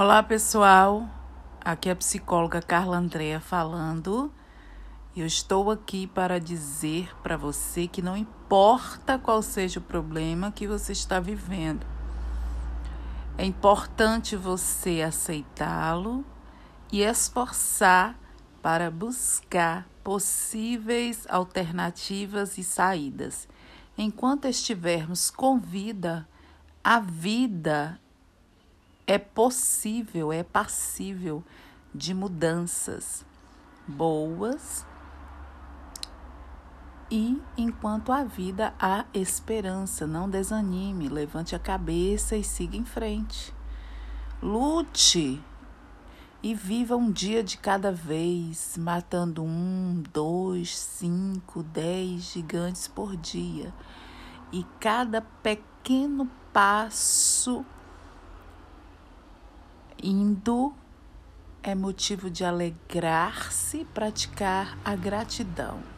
Olá, pessoal. Aqui é a psicóloga Carla Andrea falando. Eu estou aqui para dizer para você que não importa qual seja o problema que você está vivendo, é importante você aceitá-lo e esforçar para buscar possíveis alternativas e saídas. Enquanto estivermos com vida, a vida é possível, é passível de mudanças boas e enquanto há vida há esperança, não desanime, levante a cabeça e siga em frente. Lute e viva um dia de cada vez, matando um, dois, cinco, dez gigantes por dia. E cada pequeno passo Indo é motivo de alegrar-se, praticar a gratidão.